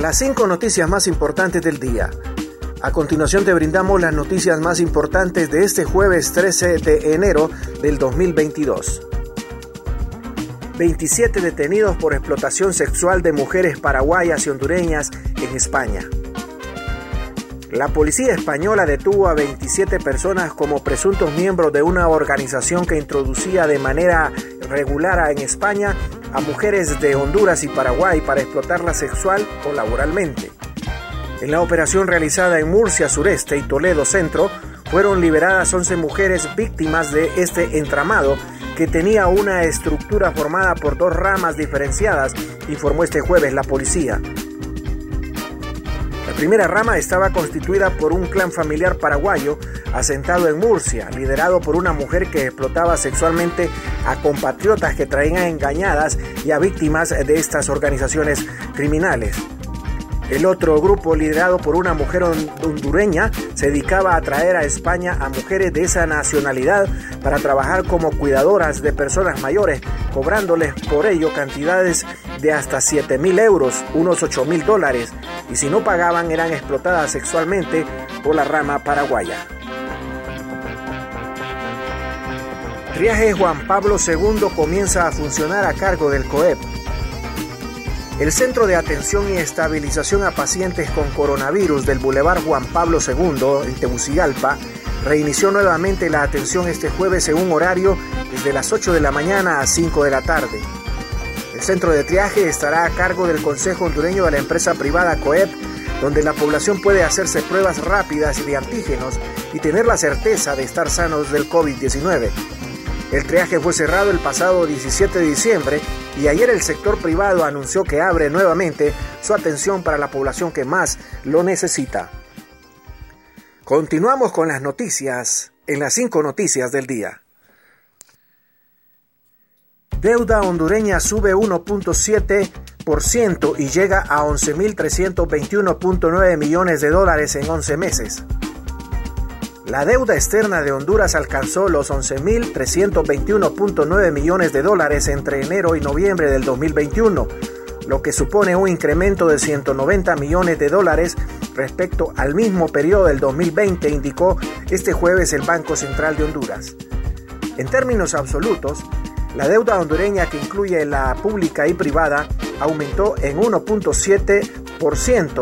Las cinco noticias más importantes del día. A continuación te brindamos las noticias más importantes de este jueves 13 de enero del 2022. 27 detenidos por explotación sexual de mujeres paraguayas y hondureñas en España. La policía española detuvo a 27 personas como presuntos miembros de una organización que introducía de manera regular en España a mujeres de Honduras y Paraguay para explotarla sexual o laboralmente. En la operación realizada en Murcia Sureste y Toledo Centro, fueron liberadas 11 mujeres víctimas de este entramado que tenía una estructura formada por dos ramas diferenciadas, informó este jueves la policía. Primera rama estaba constituida por un clan familiar paraguayo asentado en Murcia, liderado por una mujer que explotaba sexualmente a compatriotas que traían engañadas y a víctimas de estas organizaciones criminales. El otro grupo, liderado por una mujer hondureña, se dedicaba a traer a España a mujeres de esa nacionalidad para trabajar como cuidadoras de personas mayores, cobrándoles por ello cantidades de hasta 7 mil euros, unos 8 mil dólares, y si no pagaban eran explotadas sexualmente por la rama paraguaya. Triaje Juan Pablo II comienza a funcionar a cargo del COEP. El Centro de Atención y Estabilización a Pacientes con Coronavirus del Boulevard Juan Pablo II en Tegucigalpa reinició nuevamente la atención este jueves en un horario desde las 8 de la mañana a 5 de la tarde. El centro de triaje estará a cargo del Consejo Hondureño de la empresa privada COEP, donde la población puede hacerse pruebas rápidas de antígenos y tener la certeza de estar sanos del COVID-19. El triaje fue cerrado el pasado 17 de diciembre y ayer el sector privado anunció que abre nuevamente su atención para la población que más lo necesita. Continuamos con las noticias en las cinco noticias del día. Deuda hondureña sube 1.7% y llega a 11.321.9 millones de dólares en 11 meses. La deuda externa de Honduras alcanzó los 11.321.9 millones de dólares entre enero y noviembre del 2021, lo que supone un incremento de 190 millones de dólares respecto al mismo periodo del 2020, indicó este jueves el Banco Central de Honduras. En términos absolutos, la deuda hondureña que incluye la pública y privada aumentó en 1.7%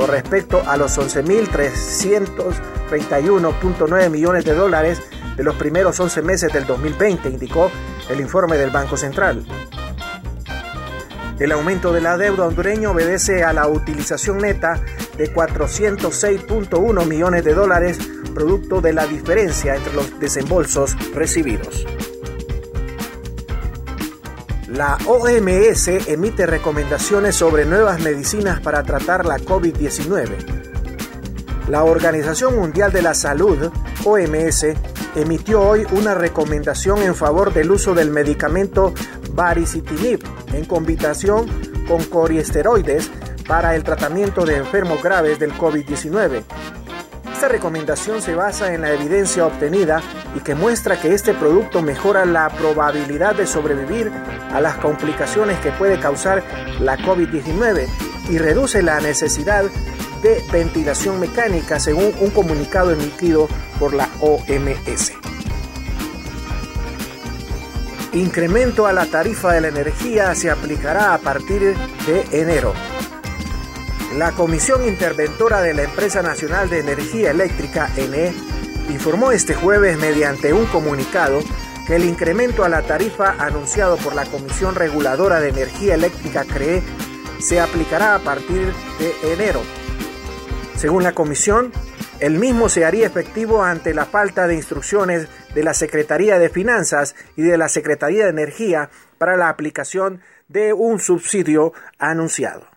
respecto a los 11.331.9 millones de dólares de los primeros 11 meses del 2020, indicó el informe del Banco Central. El aumento de la deuda hondureña obedece a la utilización neta de 406.1 millones de dólares, producto de la diferencia entre los desembolsos recibidos. La OMS emite recomendaciones sobre nuevas medicinas para tratar la COVID-19. La Organización Mundial de la Salud, OMS, emitió hoy una recomendación en favor del uso del medicamento baricitinib en combinación con coriesteroides para el tratamiento de enfermos graves del COVID-19. Esta recomendación se basa en la evidencia obtenida y que muestra que este producto mejora la probabilidad de sobrevivir a las complicaciones que puede causar la COVID-19 y reduce la necesidad de ventilación mecánica según un comunicado emitido por la OMS. Incremento a la tarifa de la energía se aplicará a partir de enero. La Comisión Interventora de la Empresa Nacional de Energía Eléctrica, ENE, informó este jueves mediante un comunicado que el incremento a la tarifa anunciado por la Comisión Reguladora de Energía Eléctrica, CREE, se aplicará a partir de enero. Según la comisión, el mismo se haría efectivo ante la falta de instrucciones de la Secretaría de Finanzas y de la Secretaría de Energía para la aplicación de un subsidio anunciado.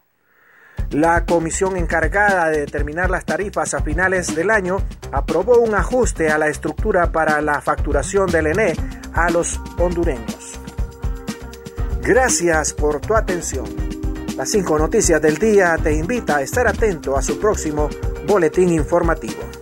La comisión encargada de determinar las tarifas a finales del año aprobó un ajuste a la estructura para la facturación del ENE a los hondureños. Gracias por tu atención. Las cinco noticias del día te invita a estar atento a su próximo boletín informativo.